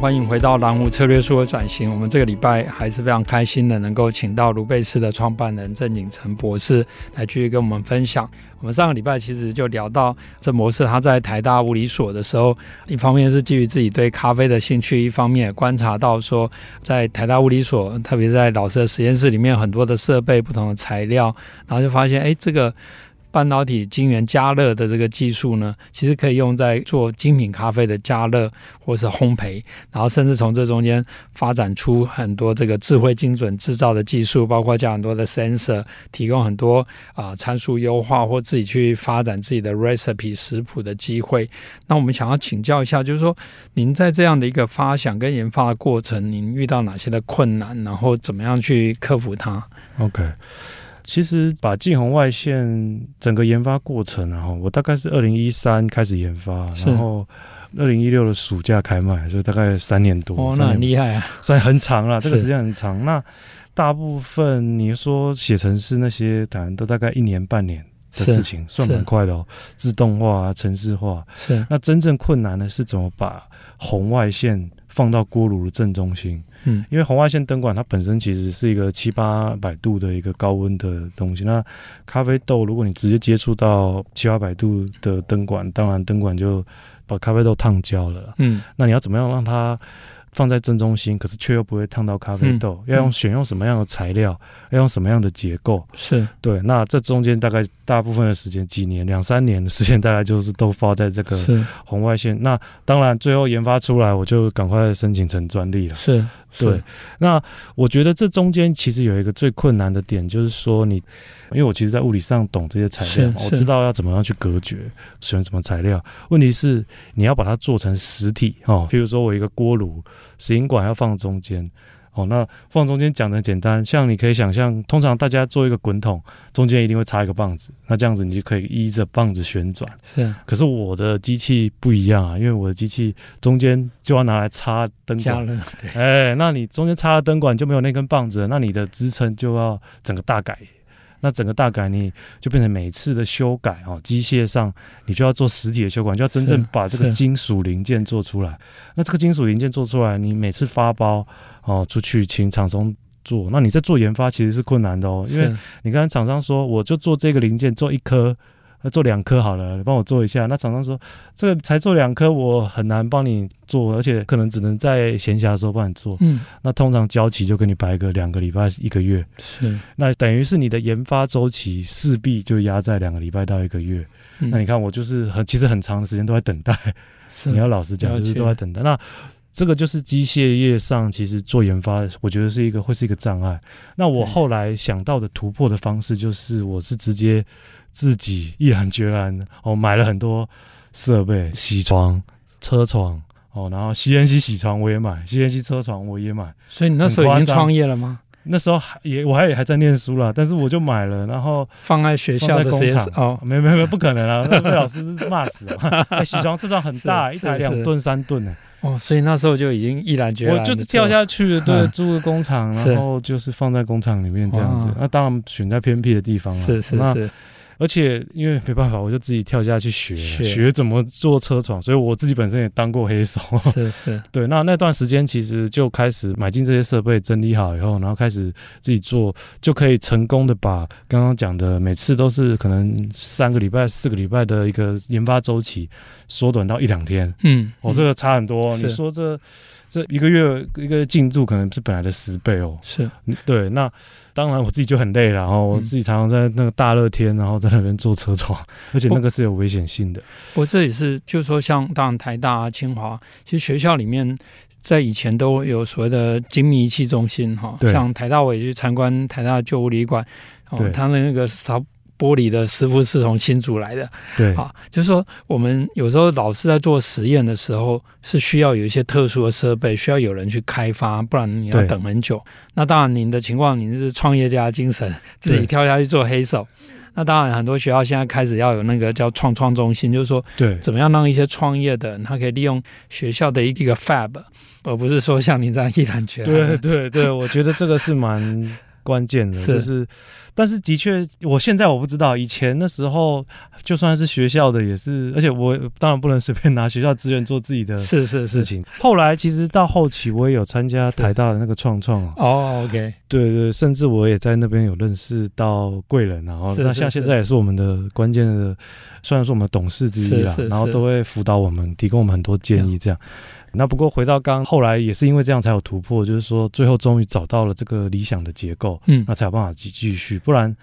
欢迎回到蓝湖策略书的转型。我们这个礼拜还是非常开心的，能够请到卢贝斯的创办人郑景成博士来继续跟我们分享。我们上个礼拜其实就聊到郑博士他在台大物理所的时候，一方面是基于自己对咖啡的兴趣，一方面也观察到说，在台大物理所，特别在老师的实验室里面，很多的设备、不同的材料，然后就发现，哎，这个。半导体晶圆加热的这个技术呢，其实可以用在做精品咖啡的加热或是烘焙，然后甚至从这中间发展出很多这个智慧精准制造的技术，包括加很多的 sensor，提供很多啊、参数优化或自己去发展自己的 recipe 食谱的机会。那我们想要请教一下，就是说您在这样的一个发想跟研发的过程，您遇到哪些的困难，然后怎么样去克服它？OK。其实把近红外线整个研发过程，然后我大概是二零一三开始研发，然后二零一六的暑假开卖，所以大概三年多。哦，那很厉害啊，算很长了，这个时间很长。那大部分你说写程式那些，当然都大概一年半年的事情，算蛮快的哦。自动化、城市化是。那真正困难的是怎么把红外线放到锅炉的正中心。嗯，因为红外线灯管它本身其实是一个七八百度的一个高温的东西。那咖啡豆如果你直接接触到七八百度的灯管，当然灯管就把咖啡豆烫焦了。嗯，那你要怎么样让它放在正中心，可是却又不会烫到咖啡豆？嗯、要用选用什么样的材料？嗯、要用什么样的结构？是对。那这中间大概大部分的时间，几年、两三年的时间，大概就是都花在这个红外线。那当然，最后研发出来，我就赶快申请成专利了。是。对，那我觉得这中间其实有一个最困难的点，就是说你，因为我其实，在物理上懂这些材料，我知道要怎么样去隔绝，使用什么材料。问题是你要把它做成实体哦，比如说我一个锅炉，石英管要放中间。哦，那放中间讲的简单，像你可以想象，通常大家做一个滚筒，中间一定会插一个棒子，那这样子你就可以依着棒子旋转。是啊，可是我的机器不一样啊，因为我的机器中间就要拿来插灯管。哎，那你中间插了灯管就没有那根棒子了，那你的支撑就要整个大改。那整个大改你就变成每次的修改哦，机械上你就要做实体的修改，就要真正把这个金属零件做出来。那这个金属零件做出来，你每次发包。哦，出去请厂商做，那你在做研发其实是困难的哦，因为你刚才厂商说，我就做这个零件做一颗，做两颗好了，你帮我做一下。那厂商说，这个才做两颗，我很难帮你做，而且可能只能在闲暇的时候帮你做。嗯，那通常交期就给你排个两个礼拜一个月。是，那等于是你的研发周期势必就压在两个礼拜到一个月。嗯。那你看我就是很其实很长的时间都在等待。是，你要老实讲，就是都在等待。那。这个就是机械业上，其实做研发，我觉得是一个会是一个障碍。那我后来想到的突破的方式，就是我是直接自己毅然决然哦，买了很多设备，洗床、车床哦，然后 CNC 洗床我也买，CNC 车床我也买。所以你那时候已经创业了吗？那时候还也我还也还在念书了，但是我就买了，然后放在学校的工厂哦，没没没，不可能啊，那被老师骂死了。銑床车床很大，一台两吨三吨呢。哦，所以那时候就已经毅然决然，我就是跳下去，对，租个工厂，然后就是放在工厂里面这样子。那当然选在偏僻的地方了，是是是。而且因为没办法，我就自己跳下去学学怎么做车床，所以我自己本身也当过黑手。是是，对。那那段时间其实就开始买进这些设备，整理好以后，然后开始自己做，就可以成功的把刚刚讲的每次都是可能三个礼拜、四个礼拜的一个研发周期，缩短到一两天。嗯，哦，这个差很多。你说这这一个月一个进度可能是本来的十倍哦。是，对。那。当然，我自己就很累了，然后我自己常常在那个大热天，然后在那边坐车床，而且那个是有危险性的。我这也是，就是说，像当然台大啊、清华，其实学校里面在以前都有所谓的精密仪器中心哈。像台大我也去参观台大旧物理馆，哦，他的那个扫玻璃的师傅是从新竹来的。对，啊，就是说我们有时候老师在做实验的时候，是需要有一些特殊的设备，需要有人去开发，不然你要等很久。那当然，您的情况，您是创业家精神，自己跳下去做黑手。那当然，很多学校现在开始要有那个叫创创中心，就是说，对，怎么样让一些创业的人，他可以利用学校的一个 fab，而不是说像您这样毅然决然。对对对，我觉得这个是蛮。关键的，是。就是，但是的确，我现在我不知道，以前的时候，就算是学校的也是，而且我当然不能随便拿学校资源做自己的是是事情。后来其实到后期，我也有参加台大的那个创创哦，OK，对对，甚至我也在那边有认识到贵人，然后那像现在也是我们的关键的，虽然说我们董事之一啦，然后都会辅导我们，提供我们很多建议，这样。那不过回到刚后来也是因为这样才有突破，就是说最后终于找到了这个理想的结构，嗯，那才有办法继继续。不然，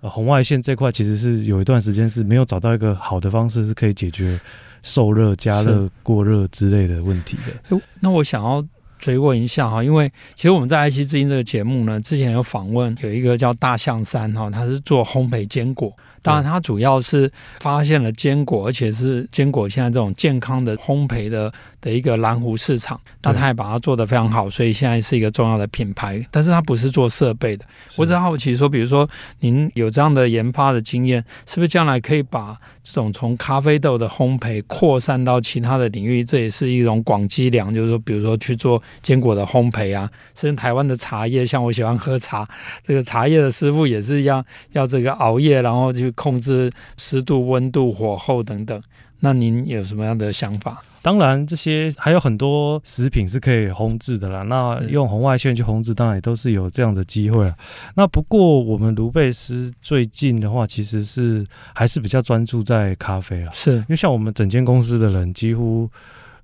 呃，红外线这块其实是有一段时间是没有找到一个好的方式是可以解决受热、加热、过热之类的问题的。那我想要追问一下哈，因为其实我们在 IC 之音这个节目呢，之前有访问有一个叫大象山哈，他是做烘焙坚果。当然，他主要是发现了坚果，而且是坚果现在这种健康的烘焙的的一个蓝湖市场。那他也把它做得非常好，所以现在是一个重要的品牌。但是他不是做设备的。我只好奇说，比如说您有这样的研发的经验，是不是将来可以把这种从咖啡豆的烘焙扩散到其他的领域？这也是一种广积粮，就是说，比如说去做坚果的烘焙啊，甚至台湾的茶叶，像我喜欢喝茶，这个茶叶的师傅也是一样，要这个熬夜，然后去。控制湿度、温度、火候等等，那您有什么样的想法？当然，这些还有很多食品是可以烘制的啦。那用红外线去烘制，当然也都是有这样的机会了。那不过，我们卢贝斯最近的话，其实是还是比较专注在咖啡了，是因为像我们整间公司的人几乎。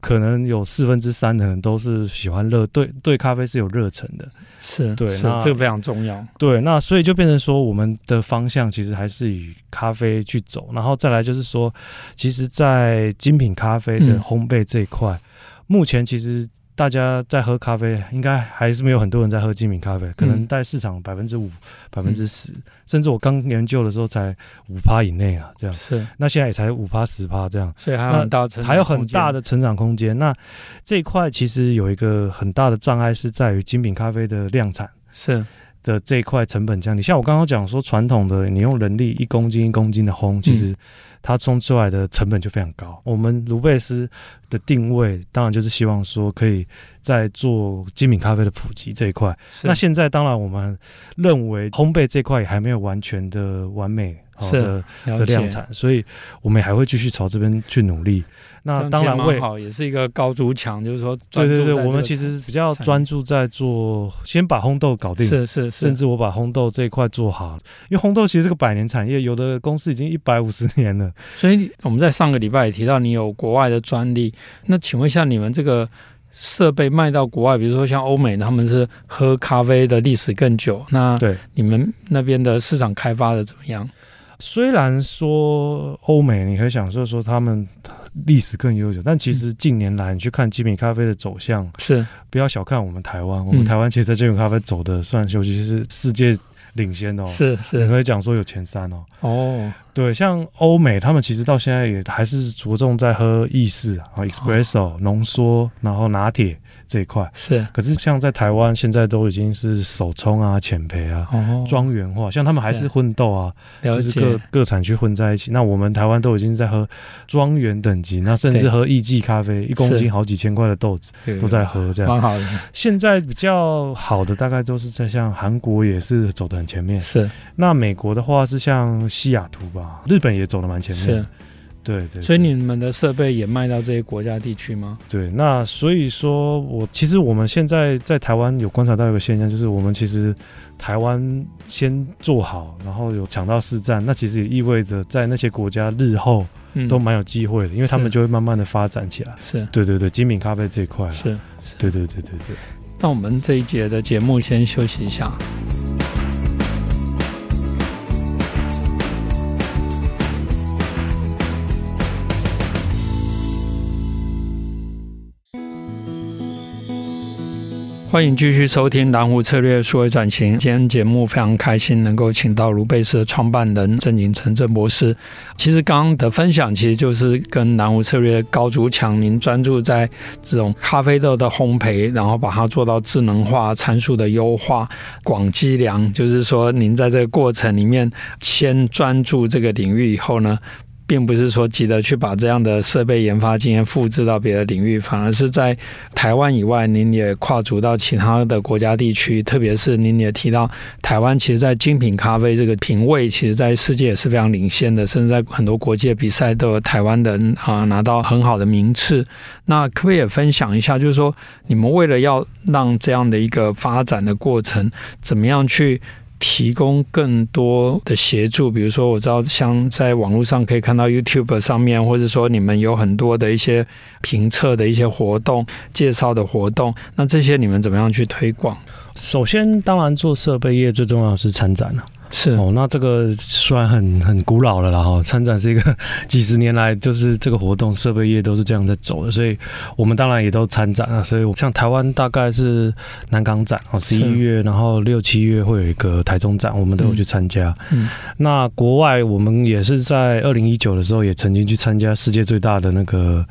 可能有四分之三的人都是喜欢热，对对，咖啡是有热忱的，是对，是那这个非常重要。对，那所以就变成说，我们的方向其实还是以咖啡去走，然后再来就是说，其实，在精品咖啡的烘焙这一块，嗯、目前其实。大家在喝咖啡，应该还是没有很多人在喝精品咖啡，可能在市场百分之五、百分之十，甚至我刚研究的时候才五趴以内啊，这样是。那现在也才五趴十趴这样，所以还有很大成，还有很大的成长空间。那这一块其实有一个很大的障碍是在于精品咖啡的量产是的这一块成本降低。像我刚刚讲说，传统的你用人力一公斤一公斤的烘，其实。它冲出来的成本就非常高。我们卢贝斯的定位当然就是希望说可以在做精品咖啡的普及这一块。那现在当然我们认为烘焙这块也还没有完全的完美的的量产，所以我们还会继续朝这边去努力。那当然会好，也是一个高筑墙，就是说，对对对，我们其实比较专注在做，先把烘豆搞定，是是，甚至我把烘豆这一块做好，因为烘豆其实是个百年产业，有的公司已经一百五十年了。所以我们在上个礼拜也提到，你有国外的专利，那请问一下，你们这个设备卖到国外，比如说像欧美，他们是喝咖啡的历史更久，那对你们那边的市场开发的怎么样？虽然说欧美，你可以享受说他们。历史更悠久，但其实近年来你去看精品咖啡的走向，是不要小看我们台湾。我们台湾其实在精品咖啡走的算，尤其是世界领先哦。是是，你可以讲说有前三哦。哦，对，像欧美，他们其实到现在也还是着重在喝意式啊，espresso 浓缩，然后拿铁。这一块。是，可是像在台湾现在都已经是手冲啊、浅焙啊、庄园化，像他们还是混豆啊，就是各各产区混在一起。那我们台湾都已经在喝庄园等级，那甚至喝意季咖啡，一公斤好几千块的豆子都在喝，这样。蛮好的。现在比较好的大概都是在像韩国也是走的很前面，是。那美国的话是像西雅图吧，日本也走的蛮前面。对对，所以你们的设备也卖到这些国家地区吗？对，那所以说我其实我们现在在台湾有观察到一个现象，就是我们其实台湾先做好，然后有抢到市占，那其实也意味着在那些国家日后都蛮有机会的，嗯、因为他们就会慢慢的发展起来。是，对对对，精品咖啡这一块是，是，对对对对对。那我们这一节的节目先休息一下。欢迎继续收听蓝湖策略数位转型。今天节目非常开心，能够请到卢贝斯的创办人郑景成郑博士。其实刚刚的分享，其实就是跟蓝湖策略高筑墙，您专注在这种咖啡豆的烘焙，然后把它做到智能化、参数的优化、广积粮。就是说，您在这个过程里面，先专注这个领域以后呢，并不是说急着去把这样的设备研发经验复制到别的领域，反而是在台湾以外，您也跨足到其他的国家地区。特别是您也提到，台湾其实在精品咖啡这个品味，其实在世界也是非常领先的，甚至在很多国际比赛都有台湾人啊拿到很好的名次。那可不可以也分享一下，就是说你们为了要让这样的一个发展的过程，怎么样去？提供更多的协助，比如说我知道像在网络上可以看到 YouTube 上面，或者说你们有很多的一些评测的一些活动、介绍的活动，那这些你们怎么样去推广？首先，当然做设备业最重要是参展了。是哦，那这个虽然很很古老了啦哈，参展是一个 几十年来就是这个活动，设备业都是这样在走的，所以我们当然也都参展了。所以像台湾大概是南港展哦，十一月，然后六七月会有一个台中展，我们都有去参加。嗯，那国外我们也是在二零一九的时候也曾经去参加世界最大的那个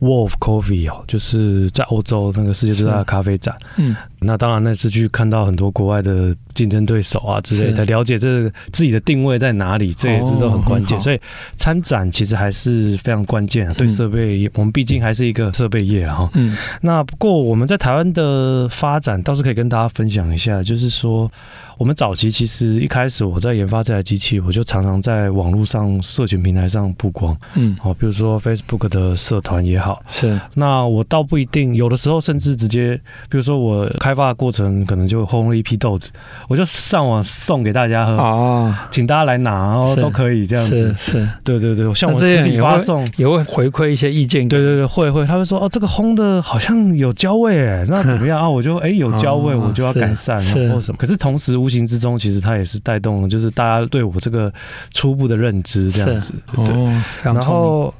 World of Coffee 哦，就是在欧洲那个世界最大的咖啡展。嗯，那当然那次去看到很多国外的竞争对手啊之类，的了解。这自己的定位在哪里，这也是都很关键。所以参展其实还是非常关键啊。对设备业，我们毕竟还是一个设备业哈。嗯。那不过我们在台湾的发展倒是可以跟大家分享一下，就是说。我们早期其实一开始我在研发这台机器，我就常常在网络上、社群平台上曝光，嗯，好，比如说 Facebook 的社团也好，是。那我倒不一定，有的时候甚至直接，比如说我开发的过程可能就烘了一批豆子，我就上网送给大家喝，哦，请大家来拿，然后都可以这样子，是，是。对对对，像我实体发送。也会回馈一些意见，对对对，会会，他会说哦，这个烘的好像有焦味哎，那怎么样？啊？我就哎有焦味，我就要改善，或什么。可是同时无形之中，其实它也是带动了，就是大家对我这个初步的认知这样子。对，哦、然后，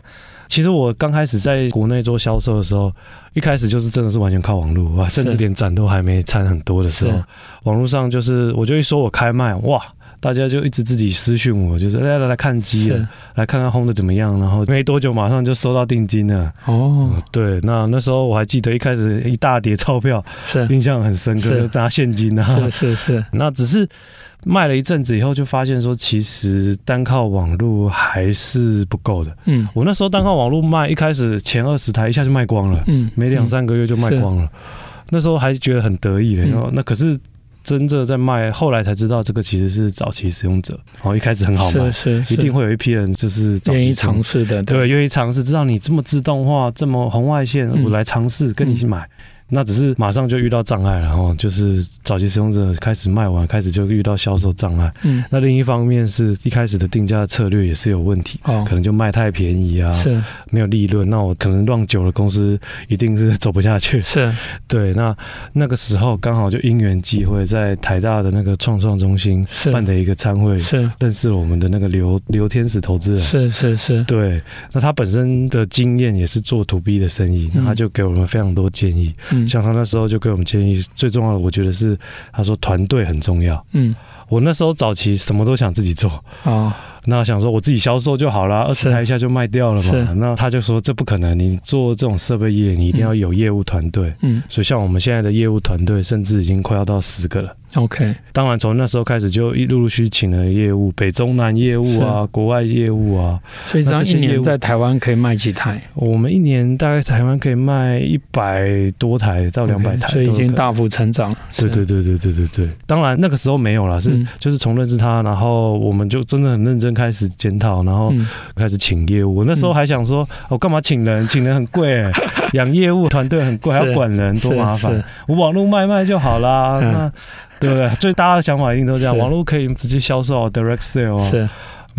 其实我刚开始在国内做销售的时候，一开始就是真的是完全靠网络哇，甚至连展都还没参很多的时候，网络上就是我就一说我开卖哇。大家就一直自己私讯我，就是来来来看机了，来看看烘的怎么样，然后没多久马上就收到定金了。哦，对，那那时候我还记得一开始一大叠钞票，是印象很深刻，就拿现金啊。是是是。那只是卖了一阵子以后，就发现说其实单靠网络还是不够的。嗯，我那时候单靠网络卖，一开始前二十台一下就卖光了，嗯，没两三个月就卖光了。那时候还是觉得很得意的，然后那可是。真正在卖，后来才知道这个其实是早期使用者。然后一开始很好卖，是是，一定会有一批人就是愿意尝试的，对，愿意尝试，知道你这么自动化，这么红外线，我来尝试跟你一起买。那只是马上就遇到障碍，然后就是早期使用者开始卖完，开始就遇到销售障碍。嗯，那另一方面是一开始的定价策略也是有问题，哦，可能就卖太便宜啊，是没有利润。那我可能让久了，公司一定是走不下去。是，对。那那个时候刚好就因缘际会，在台大的那个创创中心办的一个参会，是认识了我们的那个刘刘天使投资人。是是是，对。那他本身的经验也是做 to B 的生意，那他就给我们非常多建议。像他那时候就给我们建议，最重要的我觉得是，他说团队很重要。嗯，我那时候早期什么都想自己做啊。那想说我自己销售就好了，二十台一下就卖掉了嘛。那他就说这不可能，你做这种设备业，你一定要有业务团队。嗯，所以像我们现在的业务团队，甚至已经快要到十个了。OK，当然从那时候开始就一陆陆续续请了业务，北中南业务啊，国外业务啊。所以这样一年在台湾可以卖几台？我们一年大概台湾可以卖一百多台到两百台，所以已经大幅成长。对对对对对对对。当然那个时候没有了，是就是从认识他，然后我们就真的很认真。开始检讨，然后开始请业务。我那时候还想说，我干嘛请人？请人很贵，养业务团队很贵，还要管人，多麻烦。我网络卖卖就好啦。那对不对？最大家的想法一定都这样，网络可以直接销售，direct sale。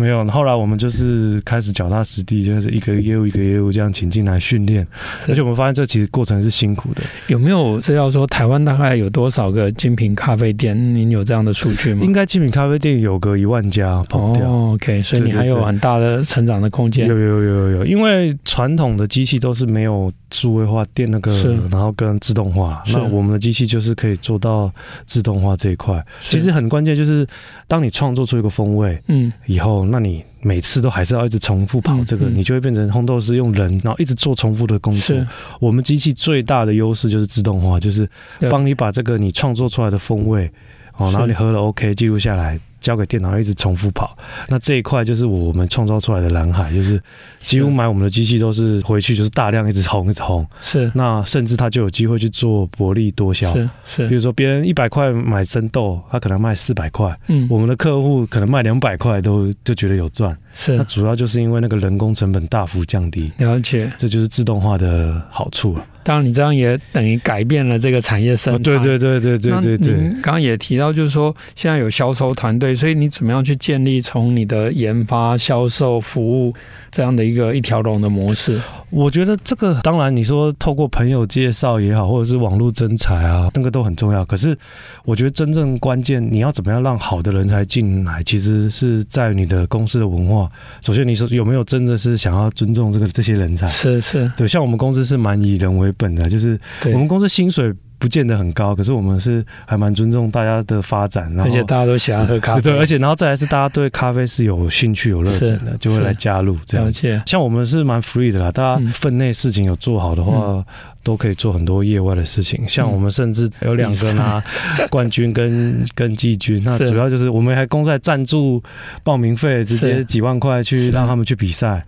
没有。后来我们就是开始脚踏实地，就是一个业务一个业务这样请进来训练，而且我们发现这其实过程是辛苦的。有没有资料说台湾大概有多少个精品咖啡店？您有这样的数据吗？应该精品咖啡店有个一万家跑掉。哦，OK，所以你还有很大的成长的空间。有有有有有，因为传统的机器都是没有数位化电那个，然后跟自动化。那我们的机器就是可以做到自动化这一块。其实很关键就是，当你创作出一个风味，嗯，以后那你每次都还是要一直重复跑这个，你就会变成烘豆师用人，然后一直做重复的工作。我们机器最大的优势就是自动化，就是帮你把这个你创作出来的风味，哦，然后你喝了 OK 记录下来。交给电脑一直重复跑，那这一块就是我们创造出来的蓝海，就是几乎买我们的机器都是回去就是大量一直轰一直轰，是。那甚至他就有机会去做薄利多销，是是，比如说别人一百块买生豆，他可能卖四百块，嗯，我们的客户可能卖两百块都就觉得有赚，是。那主要就是因为那个人工成本大幅降低，了解，这就是自动化的好处了。当然，你这样也等于改变了这个产业生态。对对对对对对对。刚刚也提到，就是说现在有销售团队，所以你怎么样去建立从你的研发、销售、服务这样的一个一条龙的模式？我觉得这个当然，你说透过朋友介绍也好，或者是网络征才啊，那个都很重要。可是我觉得真正关键，你要怎么样让好的人才进来，其实是在你的公司的文化。首先，你说有没有真的是想要尊重这个这些人才？是是，对，像我们公司是蛮以人为本的，就是我们公司薪水。不见得很高，可是我们是还蛮尊重大家的发展，然后而且大家都喜欢喝咖啡，对，而且然后再来是大家对咖啡是有兴趣、有热忱的，就会来加入这样。像我们是蛮 free 的啦，大家分内事情有做好的话，嗯、都可以做很多业外的事情。像我们甚至有两个拿冠军跟 跟季军，那主要就是我们还公赛赞助报名费，直接几万块去让他们去比赛。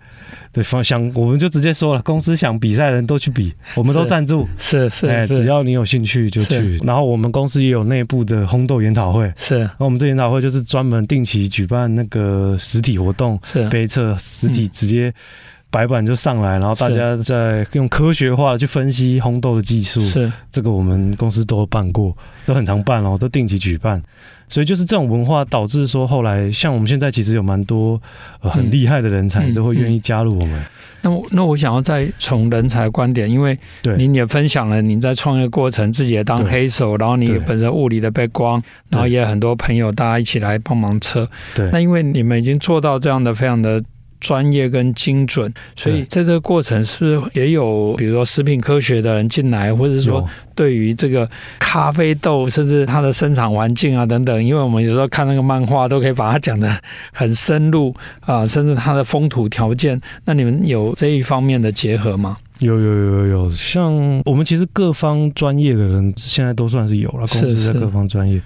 对方想，我们就直接说了，公司想比赛的人都去比，我们都赞助，是。是，哎，只要你有兴趣就去。然后我们公司也有内部的烘豆研讨会，是。然后我们这研讨会就是专门定期举办那个实体活动，是。杯测实体直接白板就上来，然后大家在用科学化去分析烘豆的技术，是。这个我们公司都有办过，都很常办哦，都定期举办。所以就是这种文化导致说，后来像我们现在其实有蛮多呃很厉害的人才都会愿意加入我们。嗯嗯嗯、那我那我想要再从人才观点，因为您也分享了您在创业过程，自己也当黑手，然后你本身物理的背光，然后也有很多朋友大家一起来帮忙测。对，那因为你们已经做到这样的非常的。专业跟精准，所以在这个过程是不是也有，比如说食品科学的人进来，或者说对于这个咖啡豆，甚至它的生产环境啊等等，因为我们有时候看那个漫画，都可以把它讲的很深入啊，甚至它的风土条件，那你们有这一方面的结合吗？有有有有有，像我们其实各方专业的人现在都算是有了，公司在各方专业。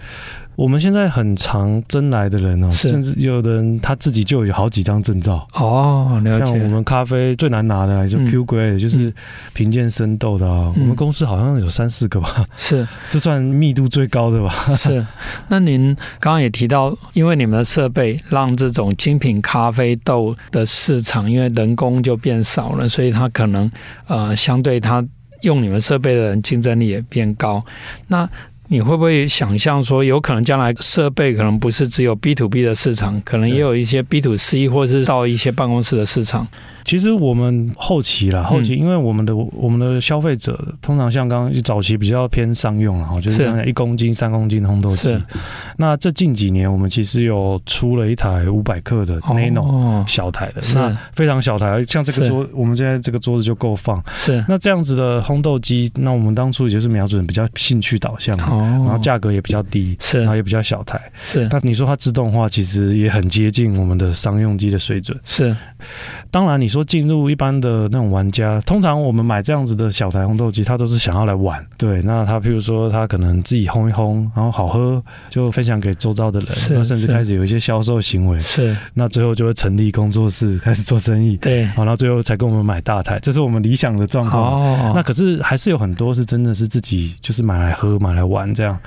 我们现在很常真来的人哦，甚至有的人他自己就有好几张证照哦。了解。像我们咖啡最难拿的就 Q Grade，就是评鉴生豆的啊。我们公司好像有三四个吧。是，这算密度最高的吧？是。那您刚刚也提到，因为你们的设备让这种精品咖啡豆的市场，因为人工就变少了，所以它可能呃相对它用你们设备的人竞争力也变高。那你会不会想象说，有可能将来设备可能不是只有 B to B 的市场，可能也有一些 B to C 或者是到一些办公室的市场？其实我们后期啦，后期因为我们的我们的消费者通常像刚刚早期比较偏商用，然后就是刚才一公斤、三公斤烘豆机。那这近几年我们其实有出了一台五百克的 Nano 小台的，那非常小台，像这个桌，我们现在这个桌子就够放。是那这样子的烘豆机，那我们当初也就是瞄准比较兴趣导向，然后价格也比较低，是然后也比较小台。是那你说它自动化，其实也很接近我们的商用机的水准。是当然你说。说进入一般的那种玩家，通常我们买这样子的小台烘豆机，他都是想要来玩。对，那他譬如说他可能自己烘一烘，然后好喝就分享给周遭的人，那甚至开始有一些销售行为。是，那最后就会成立工作室开始做生意。对，好，然后最后才跟我们买大台，这是我们理想的状况。哦，那可是还是有很多是真的是自己就是买来喝、买来玩这样。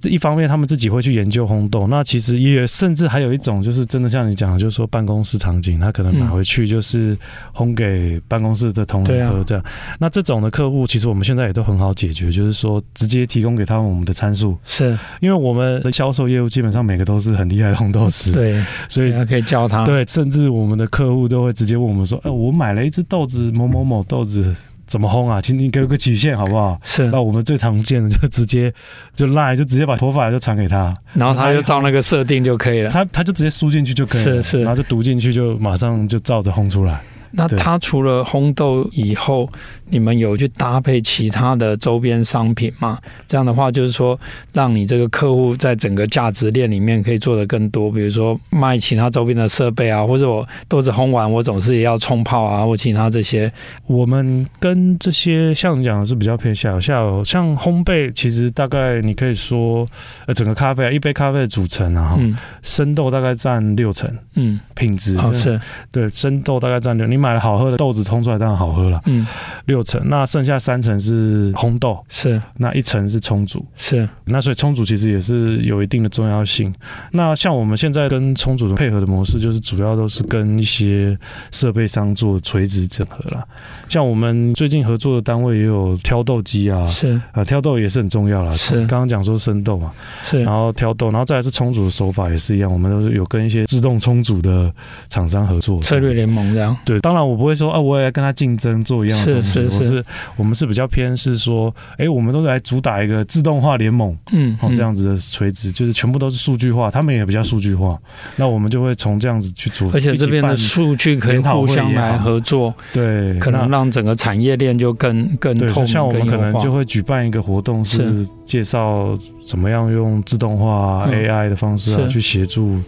这一方面他们自己会去研究烘豆，那其实也甚至还有一种就是真的像你讲的，就是说办公室场景，他可能买回去就是烘给办公室的同仁喝这样。那这种的客户，其实我们现在也都很好解决，就是说直接提供给他们我们的参数，是因为我们的销售业务基本上每个都是很厉害的烘豆师，对，所以他可以教他，对，甚至我们的客户都会直接问我们说，哎，我买了一只豆子，某某某豆子。怎么烘啊？请你给我个曲线好不好？是。那我们最常见的就直接就赖，就直接把头发就传给他，然后他就照那个设定就可以了。他他就直接输进去就可以了，是是，然后就读进去就马上就照着烘出来。那它除了烘豆以后，你们有去搭配其他的周边商品吗？这样的话，就是说，让你这个客户在整个价值链里面可以做得更多，比如说卖其他周边的设备啊，或者我豆子烘完，我总是也要冲泡啊，或其他这些。我们跟这些像你讲的是比较偏向下游，像烘焙，其实大概你可以说，呃，整个咖啡啊，一杯咖啡的组成啊，嗯，生豆大概占六成，嗯，品质哦是，对，生豆大概占六，你买了好喝的豆子冲出来当然好喝了，嗯，六成，那剩下三成是烘豆，是，那一层是充足，是，那所以充足其实也是有一定的重要性。那像我们现在跟充足的配合的模式，就是主要都是跟一些设备商做垂直整合啦。像我们最近合作的单位也有挑豆机啊，是，啊，挑豆也是很重要啦。是，刚刚讲说生豆嘛，是，然后挑豆，然后再来是充足的手法也是一样，我们都是有跟一些自动充足的厂商合作，策略联盟这样，对。当然，我不会说啊，我也要跟他竞争做一样的东西。是是是，我是我们是比较偏是说，哎，我们都来主打一个自动化联盟，嗯，好这样子的垂直，就是全部都是数据化，他们也比较数据化。那我们就会从这样子去做，而且这边的数据可以互相来合作，对，可能让整个产业链就更更透明。像我们可能就会举办一个活动，是介绍怎么样用自动化 AI 的方式啊，去协助。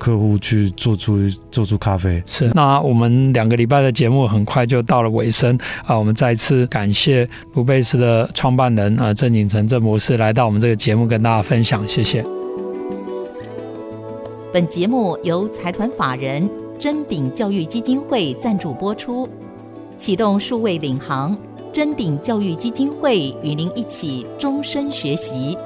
客户去做出做出咖啡。是，那我们两个礼拜的节目很快就到了尾声啊，我们再次感谢卢贝斯的创办人啊郑景成郑博士来到我们这个节目跟大家分享，谢谢。本节目由财团法人臻鼎教育基金会赞助播出，启动数位领航，臻鼎教育基金会与您一起终身学习。